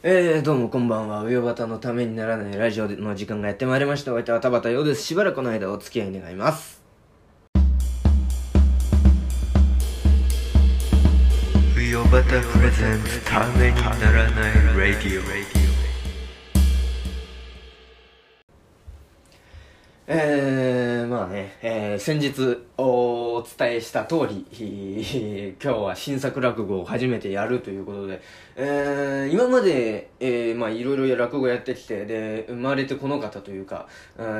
えー、どうもこんばんは。上端のためにならないラジオの時間がやってまいりました。お相手は田畑洋です。しばらくの間お付き合い願います。上端プレゼンツためにならないラディオえー、まあね、えー、先日お伝えした通り、今日は新作落語を初めてやるということで、えー、今まで、えー、まあいろいろ落語やってきて、で、生まれてこの方というか、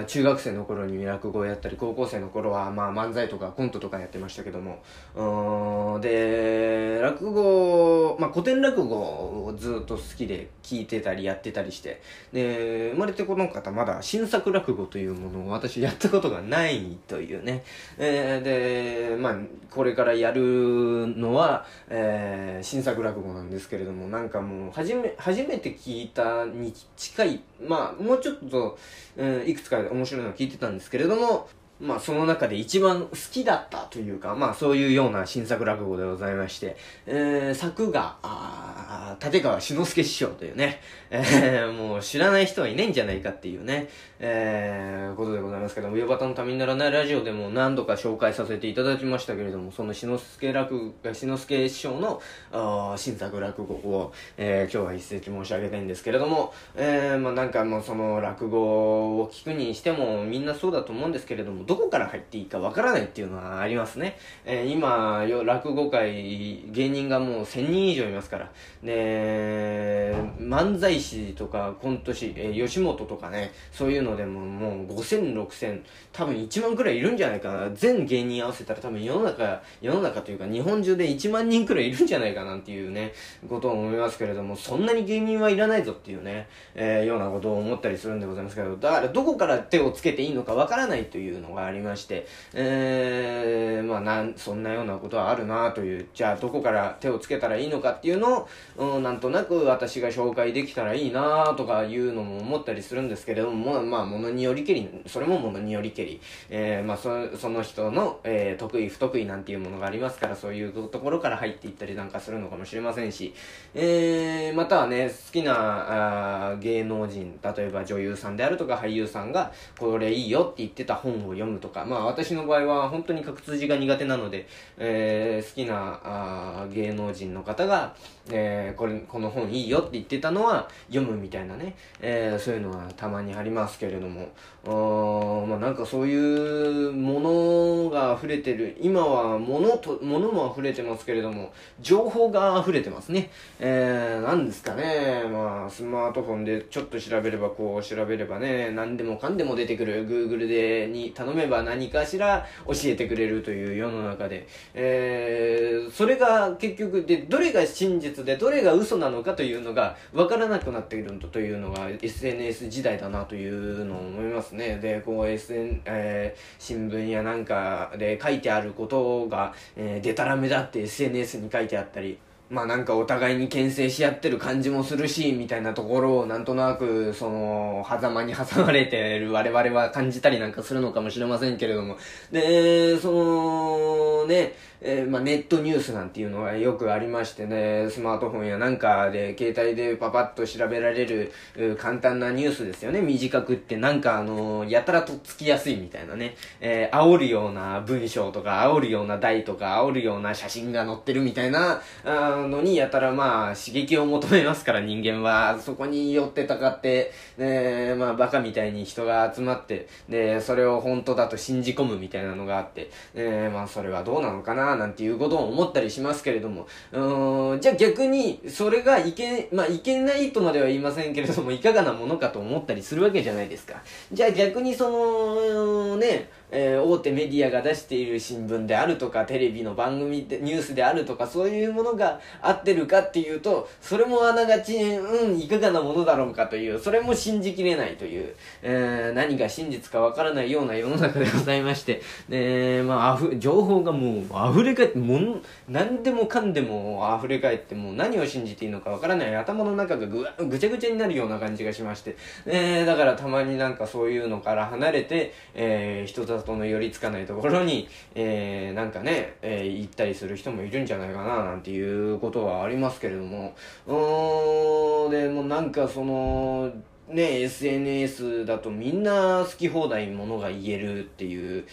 中学生の頃に落語をやったり、高校生の頃はまあ漫才とかコントとかやってましたけども、で、落語、まあ古典落語をずっと好きで聞いてたりやってたりして、で、生まれてこの方まだ新作落語というものを私やったことがないというね、えーで、まあこれからやるのは、えー新作落語なんですけれども、なんかもう、初め、初めて聞いたに近い、まあ、もうちょっと、うん、いくつか面白いのを聞いてたんですけれども、まあ、その中で一番好きだったというか、まあ、そういうような新作落語でございまして、えー、作が、あー立川志の輔師匠というね、えー、もう知らない人はいないんじゃないかっていうね、えー、ことでございますけども、上端のためにならないラジオでも何度か紹介させていただきましたけれども、その志の輔落語、志の輔師匠の、あ新作落語を、えー、今日は一席申し上げたいんですけれども、えー、まあなんかもうその落語を聞くにしてもみんなそうだと思うんですけれども、どこから入っていいかわからないっていうのはありますね。えー、今、落語界、芸人がもう1000人以上いますから。で、漫才師とかコント師、えー吉本とかね、そういうのでももう5000、6000、多分1万くらいいるんじゃないかな。全芸人合わせたら多分世の中、世の中というか日本中で1万人くらいいるんじゃないかなんていうね、ことを思いますけれども、そんなに芸人はいらないぞっていうね、えーようなことを思ったりするんでございますけど、だからどこから手をつけていいのかわからないというのがありまして、えー、まあなん、そんなようなことはあるなという、じゃあどこから手をつけたらいいのかっていうのを、うん、なんとなく私が紹介できたらいいなとかいうのも思ったりするんですけれども、まあ、まあ、ものによりけり、それもものによりけり、えー、まあ、そその人の、えー得意不得意なんていうものがありますから、そういうところから入っていったりなんかするのかもしれませんし、えー、またはね、好きなあ芸能人、例えば女優さんであるとか俳優さんが、これいいよって言ってた本を読むとか、まあ私の場合は本当に格通字が苦手なので、えー好きなあ芸能人の方が、えーこれ、この本いいよって言ってたのは読むみたいなね、えーそういうのはたまにありますけれども、あまあなんかそういうものが溢れてる、今は物と、物も溢れてますけれども、情報が溢れてますね。えー、ですかね、まあスマートフォンでちょっと調べればこう調べればね、何でもかんでも出てくる、Google でに頼めば何かしら教えてくれるという世の中で、えー、それが結局で、どれが真実でどれが嘘なのかというのが分からなくなっているというのが SNS 時代だなというのを思いますね。で、こう SN、えー新聞やなんかで書いてあることが、えー、デタラメだって SNS に書いてあったり、まあなんかお互いに牽制し合ってる感じもするし、みたいなところをなんとなく、その、狭間に挟まれてる我々は感じたりなんかするのかもしれませんけれども。で、その、ね、えーまあネットニュースなんていうのがよくありましてね、スマートフォンやなんかで、携帯でパパッと調べられる、簡単なニュースですよね。短くってなんかあのやたらとっつきやすいみたいなね、えー煽るような文章とか、煽るような題とか、煽るような写真が載ってるみたいな、あのにやたらまあ刺激を求めますから人間は、そこに寄ってたかって、ね、まあバカみたいに人が集まって、で、それを本当だと信じ込むみたいなのがあって、えーまあそれはどうなのかななんていうことを思ったりしますけれども、うーん、じゃあ逆に、それがいけ、まあいけないとまでは言いませんけれども、いかがなものかと思ったりするわけじゃないですか。じゃあ逆にその、ね、えー大手メディアが出している新聞であるとか、テレビの番組で、ニュースであるとか、そういうものが合ってるかっていうと、それもあながち、うん、いかがなものだろうかという、それも信じきれないという、えー何が真実かわからないような世の中でございまして、で、まあ、あふ、情報がもう溢れ返って、もん、何でもかんでも溢れ返って、もう何を信じていいのかわからない頭の中がぐ、ぐちゃぐちゃになるような感じがしまして、えーだからたまになんかそういうのから離れて、えー人里の寄りつかないところに、えー、なんかね、えー、行ったりする人もいるんじゃないかな、なんていうことはありますけれども、うーん、でもなんかその、ね、SNS だとみんな好き放題ものが言えるっていう、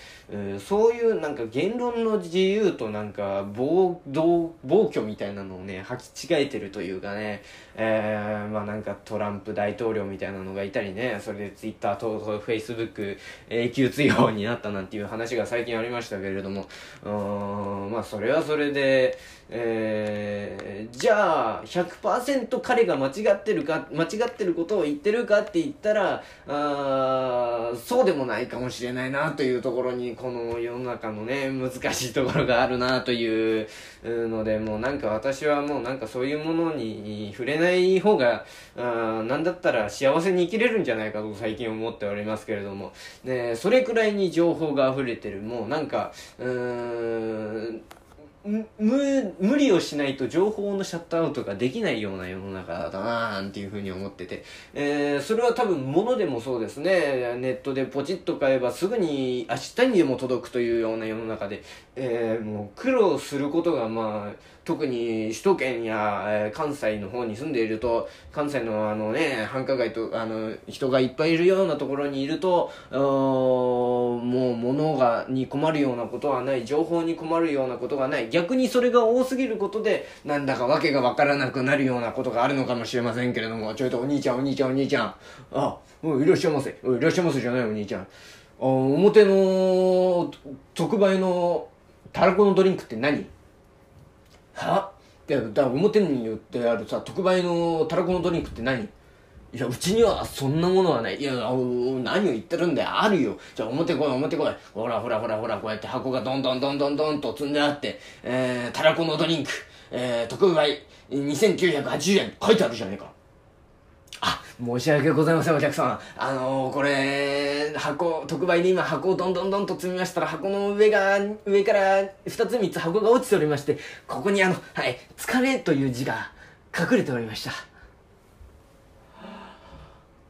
うそういうなんか言論の自由となんか暴動暴挙みたいなのをね履き違えてるというかね、えー、まあなんかトランプ大統領みたいなのがいたりねそれで Twitter と Facebook 永久追放になったなんていう話が最近ありましたけれどもうんまあそれはそれでえー、じゃあ100%彼が間違ってるか間違ってることを言ってるかって言ったらあそうでもないかもしれないなというところにこの世の中のね難しいところがあるなというのでもうなんか私はもうなんかそういうものに触れない方があなんだったら幸せに生きれるんじゃないかと最近思っておりますけれども、ね、それくらいに情報が溢れてる。もうなんかうーん無無理をしないと情報のシャットアウトができないような世の中だななんていうふうに思ってて、えー、それは多分物でもそうですね。ネットでポチッと買えばすぐに明日にでも届くというような世の中で、えー、もう苦労することがまあ特に首都圏や、えー、関西の方に住んでいると、関西のあのね、繁華街と、あの、人がいっぱいいるようなところにいると、もう物が、に困るようなことはない、情報に困るようなことがない、逆にそれが多すぎることで、なんだかわけがわからなくなるようなことがあるのかもしれませんけれども、ちょいとお兄ちゃん、お兄ちゃん、お兄ちゃん、あ、う、いらっしゃいませ。いらっしゃいませじゃないお兄ちゃん。あ表の特売のたらこのドリンクって何？は？いや、だから表に売ってあるさ、特売のたらこのドリンクって何？いや、うちにはそんなものはない。いや、何を言ってるんだよ。あるよ。じゃあ表来い、表来い。ほらほらほらほら、こうやって箱がどんどんどんどんどんと積んであって、えー、たらこのドリンク、えー、特売、2980円、書いてあるじゃねえか。申し訳ございません、お客さん。あのー、これ、箱、特売で今箱をどんどんどんと積みましたら、箱の上が、上から二つ三つ箱が落ちておりまして、ここにあの、はい、疲れという字が隠れておりました。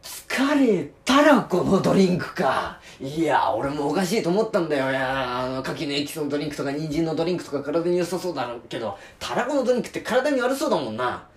疲れたらこのドリンクか。いや、俺もおかしいと思ったんだよ。いや、あの、牡蠣のエキスのドリンクとか、人参のドリンクとか体に良さそうだけど、たらこのドリンクって体に悪そうだもんな。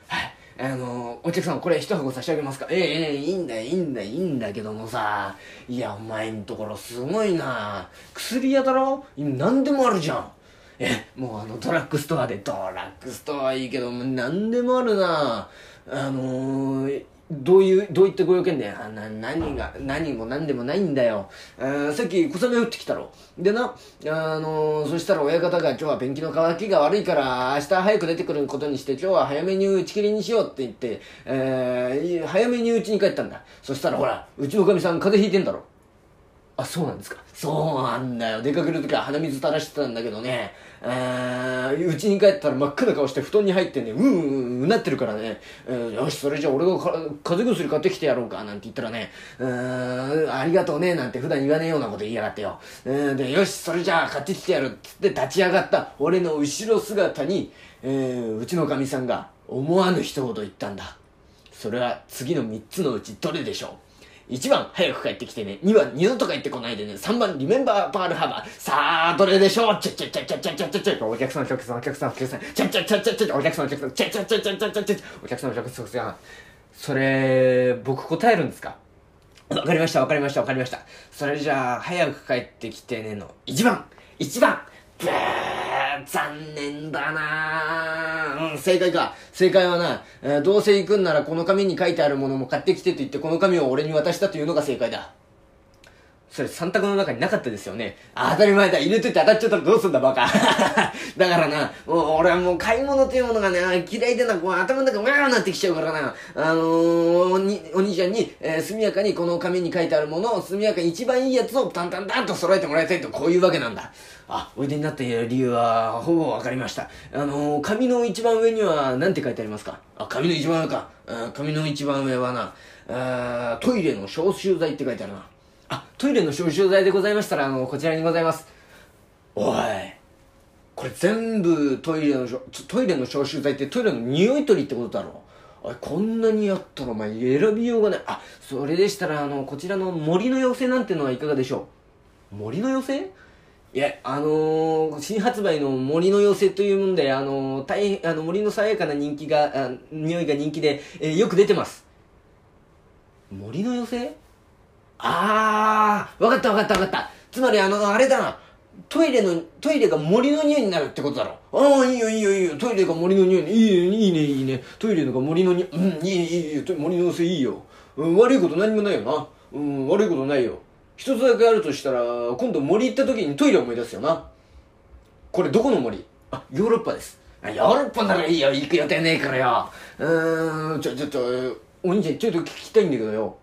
あの、お客さんこれ一箱差し上げますか？ええええいいんだ、いいんだ、いいんだけどもさ、いや、お前んところすごいな。薬屋だろ？何でもあるじゃん。え、もうあの、ドラッグストアで、ドラッグストアはいいけど、何でもあるな。あのー、どういう、どういったご用件で、あな、何が、何も何でもないんだよ。えーさっき小雨降ってきたろ。でな、あのー、そしたら親方が今日はペンキの乾きが悪いから明日早く出てくることにして今日は早めに打ち切りにしようって言って、えー、早めにうちに帰ったんだ。そしたらほら、うちのかみさん風邪ひいてんだろ。あ、そうなんですか？そうなんだよ。出かけるときは鼻水垂らしてたんだけどね、うちに帰ったら真っ赤な顔して布団に入ってね、うんうんうなってるからね、えー、よし、それじゃあ俺が風邪薬買ってきてやろうか、なんて言ったらね、うーありがとうね、なんて普段言わねえようなこと言いやがってよ。えで、よし、それじゃあ買ってきてやるっつって立ち上がった俺の後ろ姿に、えー、うちのかみさんが思わぬ一言言ったんだ。それは次の三つのうちどれでしょう1番、早く帰ってきてね。2番、二度と帰ってこないでね。3番、リメンバーパールハバー。さあ、どれでしょう？ちゃちゃちゃちゃちゃちゃちゃちゃお客さん、お客さん、お客さん、お客さん。ちゃちゃちゃちゃちゃお客さん、お客さん。ちゃちゃちゃちゃちゃちゃちゃお客さん、お客さん、お客さん。それ、僕答えるんですかわかりました、わかりました、わかりました。それじゃあ、早く帰ってきてねの1番 !1 番ブー残念だなうん、正解か。正解はな、えー、どうせ行くんならこの紙に書いてあるものも買ってきてと言ってこの紙を俺に渡したというのが正解だ。それ三択の中になかったですよね。当たり前だ。入れといて当たっちゃったらどうすんだバカ。だからな、もう俺はもう買い物というものがね、嫌いでな、こう頭の中わーなってきちゃうからな。あのー、お兄ちゃんに、えー、速やかにこの紙に書いてあるものを速やかに一番いいやつをタンタンタンと揃えてもらいたいとこういうわけなんだ。あ、おいでになった理由はほぼわかりました。あのー、紙の一番上には何て書いてありますか？あ、紙の一番上か。あ紙の一番上はな、あトイレの消臭剤って書いてあるな。あ、トイレの消臭剤でございましたら、あの、こちらにございます。おい。これ全部トイレの、トイレの消臭剤ってトイレの匂い取りってことだろおい、こんなにあったらお前選びようがない。あ、それでしたら、あの、こちらの森の妖精なんてのはいかがでしょう？森の妖精？いや、あのー、新発売の森の妖精というもんで、あのー、大変、あの、森の爽やかな人気が、匂いが人気で、えーよく出てます。森の妖精？あー、わかったわかったわかった。つまりあの、あれだな。トイレの、トイレが森の匂いになるってことだろ。ああ、いいよいいよいいよ。トイレが森の匂い。いいね、いいね、いいね。トイレのが森の匂い。うん、いいいいいいよ。森の妖精いいよ。うん、悪いこと何もないよな。うん、悪いことないよ。一つだけあるとしたら、今度森行った時にトイレ思い出すよな。これどこの森？あ、ヨーロッパです。ヨーロッパならいいよ。行く予定ねえからよ。うーん、ちょ、ちょっと、お兄ちゃんちょっと聞きたいんだけどよ。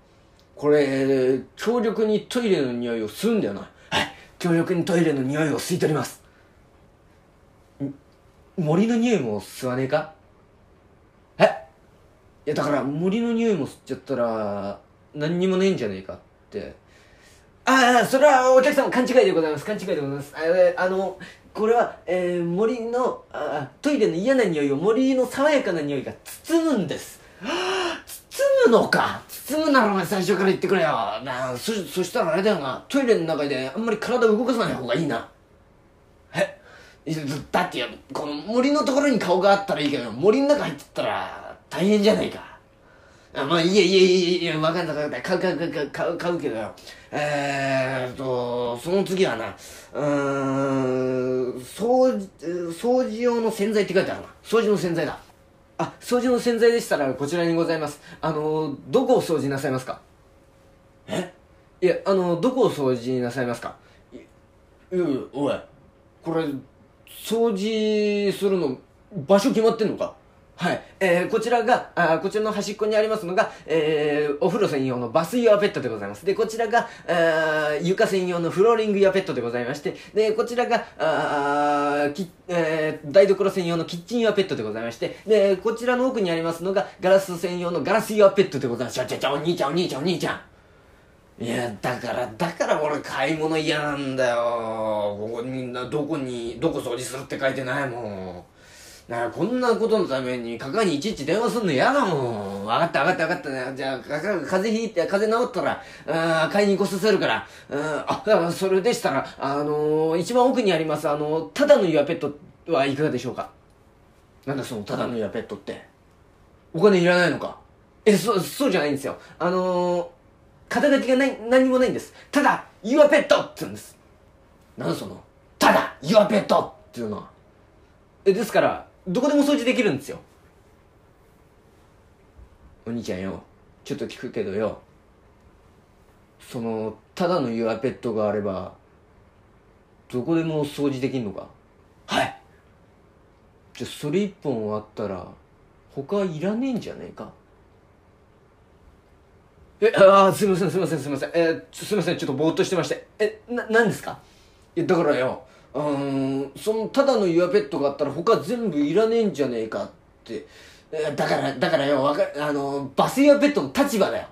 これ、強力にトイレの匂いを吸うんだよな。はい。強力にトイレの匂いを吸い取ります。森の匂いも吸わねえか？え？いや、だから森の匂いも吸っちゃったら、何にもねえんじゃねえかって。ああ、それはお客様勘違いでございます。勘違いでございます。あえあの、これは、えー森のあ、トイレの嫌な匂いを森の爽やかな匂いが包むんです。はあ包むのか？包むならお前最初から言ってくれよ。なあそ、そしたらあれだよな。トイレの中であんまり体を動かさない方がいいな。え？だってよこの森のところに顔があったらいいけど、森の中入ってったら大変じゃないか。あまあ、いいやいやいやいや、わかんないわかんない。買う買う買う買う買うけどよ。えーっと、その次はな、うーん、掃除、掃除用の洗剤って書いてあるな。掃除の洗剤だ。あ、掃除の洗剤でしたらこちらにございます。あの、どこを掃除なさいますか？え？いや、あの、どこを掃除なさいますか？いいやいや、おい、これ、掃除するの、場所決まってんのか？はい。えー、こちらが、あこちらの端っこにありますのが、えー、お風呂専用のバスユアペットでございます。で、こちらが、あ床専用のフローリングユアペットでございまして、で、こちらが、あきえー、台所専用のキッチンユアペットでございまして、で、こちらの奥にありますのが、ガラス専用のガラスユアペットでございます。ちょちょちょ、お兄ちゃんお兄ちゃんお兄ちゃん。いや、だから、だから俺買い物嫌なんだよ。ここみんなどこに、どこ掃除するって書いてないもん。だからこんなことのために、かかにいちいち電話すんの嫌だもん。わかったわかったわかった。じゃあ、かか風邪ひいて、風邪治ったら、あ買いに来させるから。うんあ、それでしたら、あのー、一番奥にあります、あのー、ただのユアペットはいかがでしょうか？なんだそのただのユアペットって。お金いらないのか？え、そう、そうじゃないんですよ。あのー、肩書きがない、何もないんです。ただ、ユアペットって言うんです。なんだその、ただ、ユアペットっていうのは。え、ですから、どこでも掃除できるんですよ。お兄ちゃんよ、ちょっと聞くけどよ、その、ただのユアペットがあれば、どこでも掃除できんのか？はいじゃあ、それ一本あったら、他いらねえんじゃねえか？え、ああ、すいません、すいません、すいません。えーちょすいません、ちょっとぼーっとしてまして。え、な、なんですか？いや、だからよ、うーん、その、ただのユアペットがあったら他全部いらねえんじゃねえかって。だから、だからよ、わか、あの、バスユアペットの立場だよ。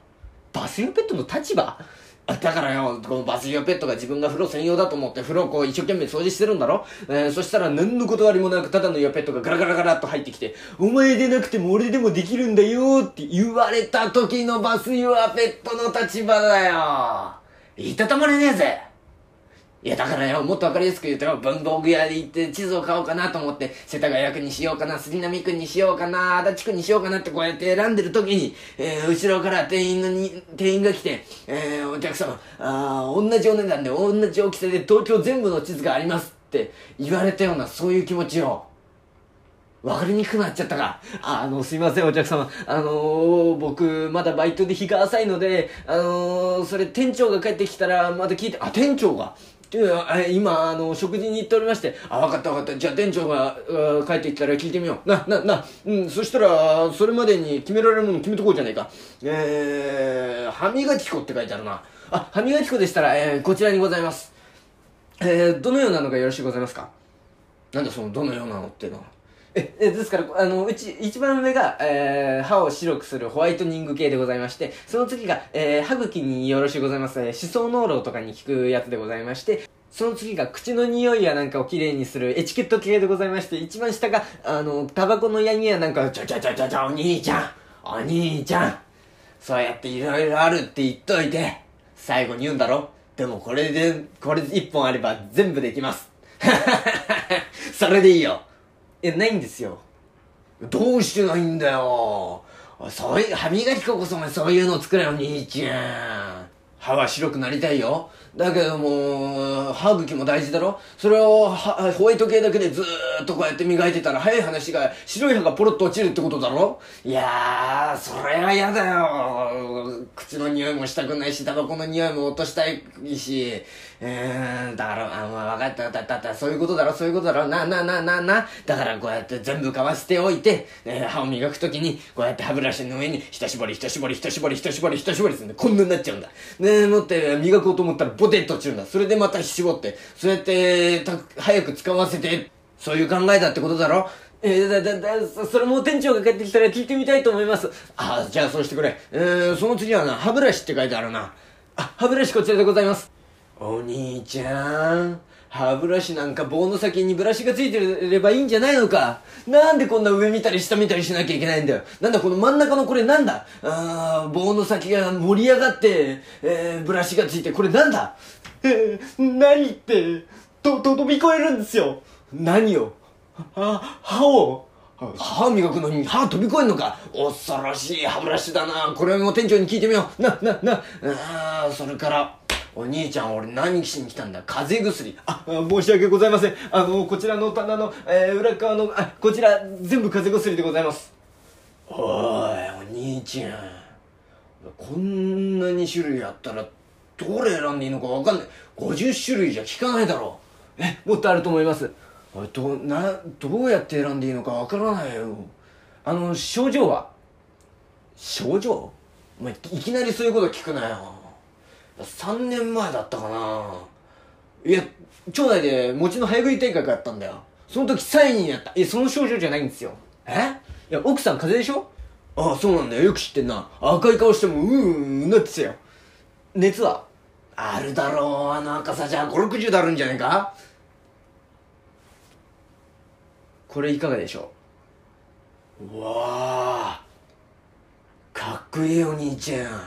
バスユアペットの立場？だからよ、このバスユアペットが自分が風呂専用だと思って風呂をこう一生懸命掃除してるんだろ？えーそしたら何の断りもなくただのユアペットがガラガラガラっと入ってきて、お前でなくても俺でもできるんだよって言われた時のバスユアペットの立場だよ。いたたまれねえぜ。いや、だからよ、もっとわかりやすく言うとよ、文房具屋で行って地図を買おうかなと思って、世田谷区にしようかな、杉並区にしようかな、足立区にしようかなってこうやって選んでる時に、えー、後ろから店員のに、店員が来て、えー、お客様、あ同じお値段で同じ大きさで東京全部の地図がありますって言われたような、そういう気持ちよ。わかりにくくなっちゃったか。あの、すいません、お客様。あのー、僕、まだバイトで日が浅いので、あのー、それ店長が帰ってきたら、また聞いて、あ、店長が今、あの、食事に行っておりまして、あ、わかったわかった。じゃあ店長が、帰ってきたら聞いてみよう。な、な、な、うん、そしたら、それまでに決められるもの決めとこうじゃないか。えー、歯磨き粉って書いてあるな。あ、歯磨き粉でしたら、えー、こちらにございます。えー、どのようなのがよろしいございますか？なんだその、どのようなのっていうのは。え、えですから、あの、うち、一番上が、えー、歯を白くするホワイトニング系でございまして、その次が、えー、歯茎によろしいございます、え、歯槽膿漏とかに効くやつでございまして、その次が口の匂いやなんかをきれいにするエチケット系でございまして、一番下が、あの、タバコのヤニやなんか、ちょちょちょちょちょ、お兄ちゃんお兄ちゃんそうやっていろいろあるって言っといて、最後に言うんだろ？でもこれで、これ一本あれば全部できます。それでいいよ。え、ないんですよ。どうしてないんだよ。そういう、歯磨き粉こそお前そういうの作れよ、兄ちゃん。歯は白くなりたいよ。だけども、歯茎も大事だろ？それをはホワイト系だけでずーっとこうやって磨いてたら早い話が白い歯がポロッと落ちるってことだろ？いやー、それは嫌だよ。口の匂いもしたくないし、タバコの匂いも落としたいし、えーん、だから、あ、まあ、分かった、分かった、た、そういうことだろ、そういうことだろ、な、な、な、な、な、だからこうやって全部かわしておいて、えー歯を磨くときに、こうやって歯ブラシの上に、一絞り、一絞り、一絞り、一絞り、一絞りするんで、こんなになっちゃうんだ。ねもって、磨こうと思ったら、ポテトチューだ。それでまた絞って、そうやって、た、早く使わせて、そういう考えだってことだろ？えー、だ、だ、だ、それも店長が帰ってきたら聞いてみたいと思います。あ、じゃあそうしてくれ。えー、その次はな、歯ブラシって書いてあるな。あ、歯ブラシこちらでございます。お兄ちゃん、歯ブラシなんか棒の先にブラシがついてればいいんじゃないのか？なんでこんな上見たり下見たりしなきゃいけないんだよ？なんだこの真ん中のこれなんだ？あー棒の先が盛り上がって、えー、ブラシがついて、これなんだ？えー、何って、と、と、飛び越えるんですよ。何を？あ、歯を？歯を磨くのに歯飛び越えんのか？恐ろしい歯ブラシだな。これも店長に聞いてみよう。な、な、な、あーそれから、お兄ちゃん俺何しに来たんだ？風邪薬。あ、あ申し訳ございません。あの、こちらの棚の、えー、裏側の、あ、こちら、全部風邪薬でございます。おいお兄ちゃん。こんなに種類あったらどれ選んでいいのか分かんない。50種類じゃ効かないだろ。え、もっとあると思います。どなどうやって選んでいいのか分からないよ。あの症状は？症状？お前いきなりそういうこと聞くなよ3年前だったかな。いや町内で餅の早食い大会があったんだよ。その時3位になった。えその症状じゃないんですよ。え？いや、奥さん風邪でしょ？ああそうなんだよ。よく知ってんな。赤い顔してもうーんなってたよ熱はあるだろうあの赤さじゃ560度あるんじゃないかこれいかがでしょううわあかっこいいお兄ちゃん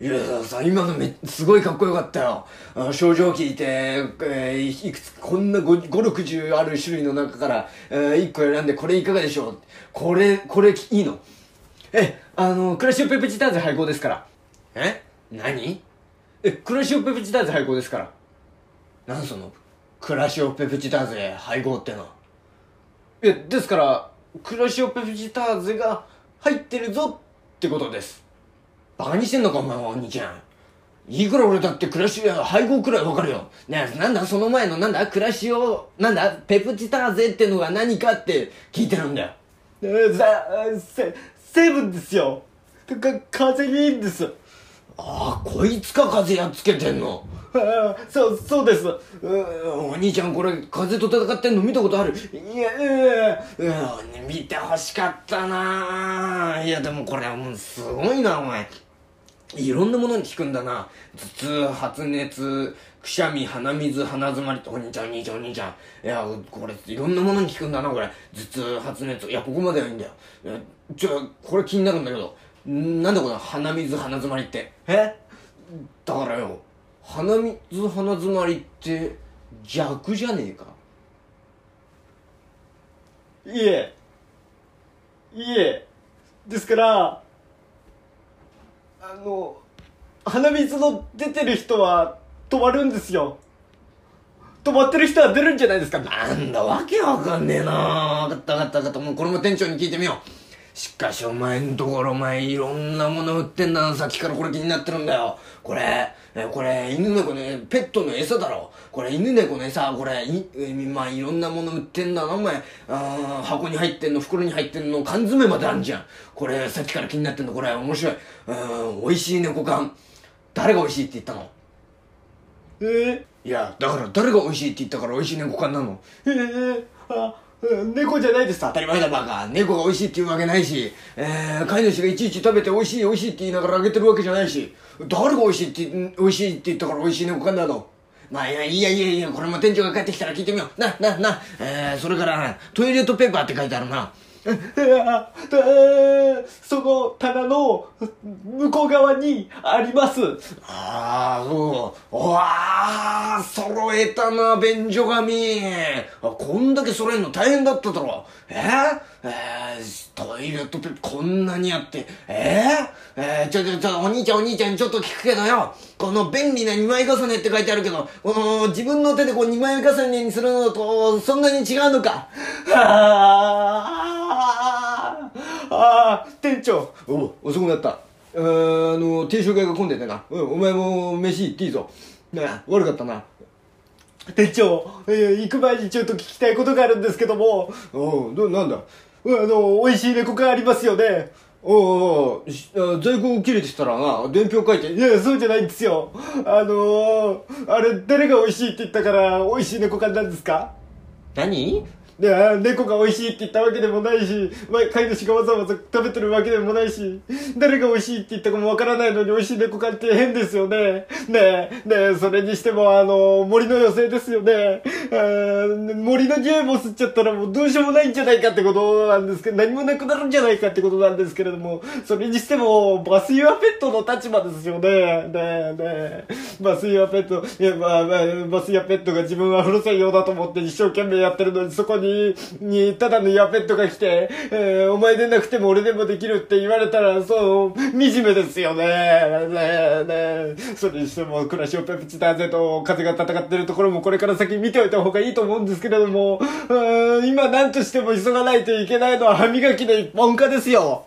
いやさ今のめすごいかっこよかったよあ症状聞いて、えーいくつこんな560ある種類の中から、え1個選んでこれいかがでしょう？これこれいいの？え、あの、クラシオペプチターゼ配合ですから。え？何？え、クラシオペプチターゼ配合ですから。なんそのクラシオペプチターゼ配合ってのはえ、ですから、クラシオペプチターゼが入ってるぞってことです。バカにしてんのかお前はお兄ちゃん。いくら俺だってクラシオ配合くらいわかるよ。ねえなんだその前のなんだクラシオなんだペプチターゼってのが何かって聞いてるんだよ。えー、さ、せ、成分ですよ。か、風邪にいいんです。ああこいつか風やっつけてんの。あーそう、そうです。お兄ちゃんこれ風と戦ってんの見たことある？いや、えうん見てほしかったなあいやでもこれはもうすごいなお前いろんなものに効くんだな。頭痛発熱くしゃみ鼻水鼻詰まりお兄ちゃんお兄ちゃんお兄ちゃん。いやこれいろんなものに効くんだなこれ。頭痛発熱。いやここまではいいんだよ。ちょこれ気になるんだけど。なんだこの鼻水鼻詰まりって？え？だからよ。鼻水鼻詰まりって逆じゃねえか。いえ。いえ。ですから、あの、鼻水の出てる人は止まるんですよ。止まってる人は出るんじゃないですか。なんだ、わけわかんねえな分かった分かった分かった。もうこれも店長に聞いてみよう。しかしお前んところお前いろんなもの売ってんだな。さっきからこれ気になってるんだよ。これ、えこれ犬猫ね、ペットの餌だろ。これ犬猫の餌、これ、い、まあいろんなもの売ってんだな、お前。あ箱に入ってんの、袋に入ってんの、缶詰まであんじゃん。これ、さっきから気になってんの、これ、面白い。うん、美味しい猫缶。誰が美味しいって言ったの？えー、いや、だから誰が美味しいって言ったから美味しい猫缶なの？えー、あ、猫じゃないです。当たり前だバカ。猫が美味しいって言うわけないし、えー、飼い主がいちいち食べて美味しい美味しいって言いながらあげてるわけじゃないし。誰が美味しいって美味しいって言ったから美味しい猫缶などまあいやいやいやこれも店長が帰ってきたら聞いてみよう。ななな。えー、それからトイレットペーパーって書いてあるな。その棚の向こう側にあります。ああ、そう。うわあ、揃えたな、便所紙。こんだけ揃えんの大変だっただろ。えー、えー、トイレットペーパーこんなにあって。えー、えー、ちょ、ちょ、ちょ、お兄ちゃんお兄ちゃんちょっと聞くけどよ。この便利な二枚重ねって書いてあるけど、この自分の手でこう二枚重ねにするのと、そんなに違うのか。ああ、店長。お遅くなった。ああの、定食屋が混んでてな。うん、お前も飯行っていいぞ。な、悪かったな。店長、えー行く前にちょっと聞きたいことがあるんですけども、おう、ど、なんだ？あの、美味しい猫がありますよね。おうおう在庫切れてきたらな、伝票書いて。いや、そうじゃないんですよ。あのー、あれ、誰が美味しいって言ったから、美味しい猫缶なんですか？何？いや、猫が美味しいって言ったわけでもないし、ま飼い主がわざわざ食べてるわけでもないし、誰が美味しいって言ったかもわからないのに美味しい猫缶って変ですよね。ねえ、ねえ、それにしてもあの、森の妖精ですよね。森の匂いも吸っちゃったらもうどうしようもないんじゃないかってことなんですけど、何もなくなるんじゃないかってことなんですけれども、それにしても、バスユアペットの立場ですよね。ねえ、ねえ、バスユアペット、いや、まあ、まあ、バスユアペットが自分は古さようだと思って一生懸命やってるのに、そこに、に、にただのヤペットが来て、えーお前でなくても俺でもできるって言われたら、そう、惨めですよね。ねえ、ねえ。それにしても、暮らしをペプチだぜと、風が戦ってるところもこれから先見ておいた方がいいと思うんですけれども、うん今何としても急がないといけないのは歯磨きの一本化ですよ。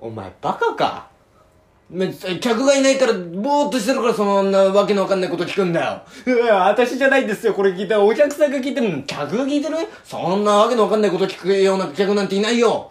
お前バカか？客がいないからぼーっとしてるからそんなわけのわかんないこと聞くんだよ。いや、私じゃないんですよ、これ聞いたお客さんが聞いてるの。客が聞いてる？そんなわけのわかんないこと聞くような客なんていないよ。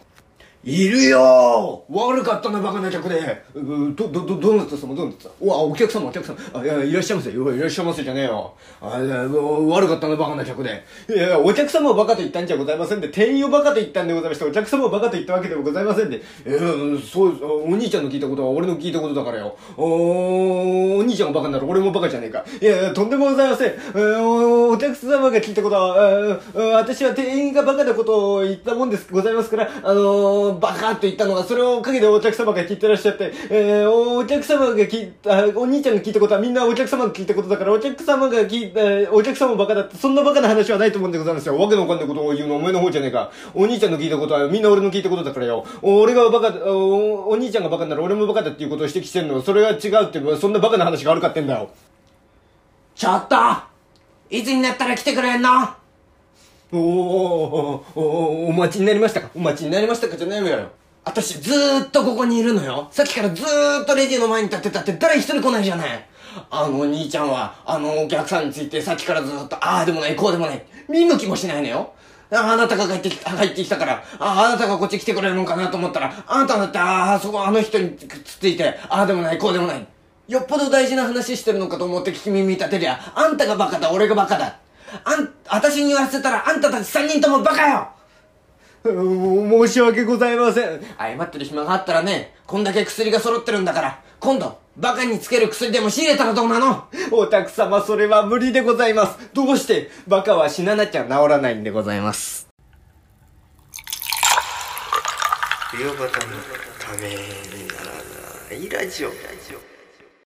いるよ悪かったな、バカな客で。ど、ど、ど、どうなった？様どうなった？うわ、お客様、お客様。あ、いや、いらっしゃいませ。いらっしゃいませじゃねえよ。あ、悪かったな、バカな客で。いや、お客様をバカと言ったんじゃございませんで、店員をバカと言ったんでございまして、お客様をバカと言ったわけでもございませんで。えー、そう、お兄ちゃんの聞いたことは俺の聞いたことだからよ。おお兄ちゃんがバカになら俺もバカじゃねえか。いや、とんでもございません。お客様が聞いたことは、私は店員がバカなことを言ったもんです、ございますから、あのー、バカと言ったのが、それを陰でお客様が聞いてらっしゃって、えーお客様が聞いた、お兄ちゃんが聞いたことはみんなお客様が聞いたことだから、お客様が聞いた、お客様もバカだって、そんなバカな話はないと思うんでございますよ。わけのわかんないことを言うのはお前の方じゃねえか。お兄ちゃんの聞いたことはみんな俺の聞いたことだからよ。俺がバカ、おお兄ちゃんがバカなら俺もバカだっていうことを指摘してんの。それが違うって、そんなバカな話があるかってんだよ。ちょっといつになったら来てくれんの？おおおおお待ちになりましたか？お待ちになりましたかじゃないわよ。私ずーっとここにいるのよ。さっきからずーっとレジの前に立ってたって誰一人来ないじゃない。あのお兄ちゃんは、あのお客さんについてさっきからずーっと、ああでもない、こうでもない。見向きもしないのよ。ああなたが帰ってきた、入ってきたから、ああ、あなたがこっち来てくれるのかなと思ったら、あなただって、ああ、そこあの人にくっついて、ああでもない、こうでもない。よっぽど大事な話してるのかと思って聞き耳立てりゃ、あんたがバカだ、俺がバカだ。あん、私に言わせたら、あんたたち三人ともバカようん申し訳ございません。謝ってる暇があったらね、こんだけ薬が揃ってるんだから、今度、バカにつける薬でも仕入れたらどうなの？お客様、それは無理でございます。どうして、バカは死ななきゃ治らないんでございます。冬バタのためにならないラジオ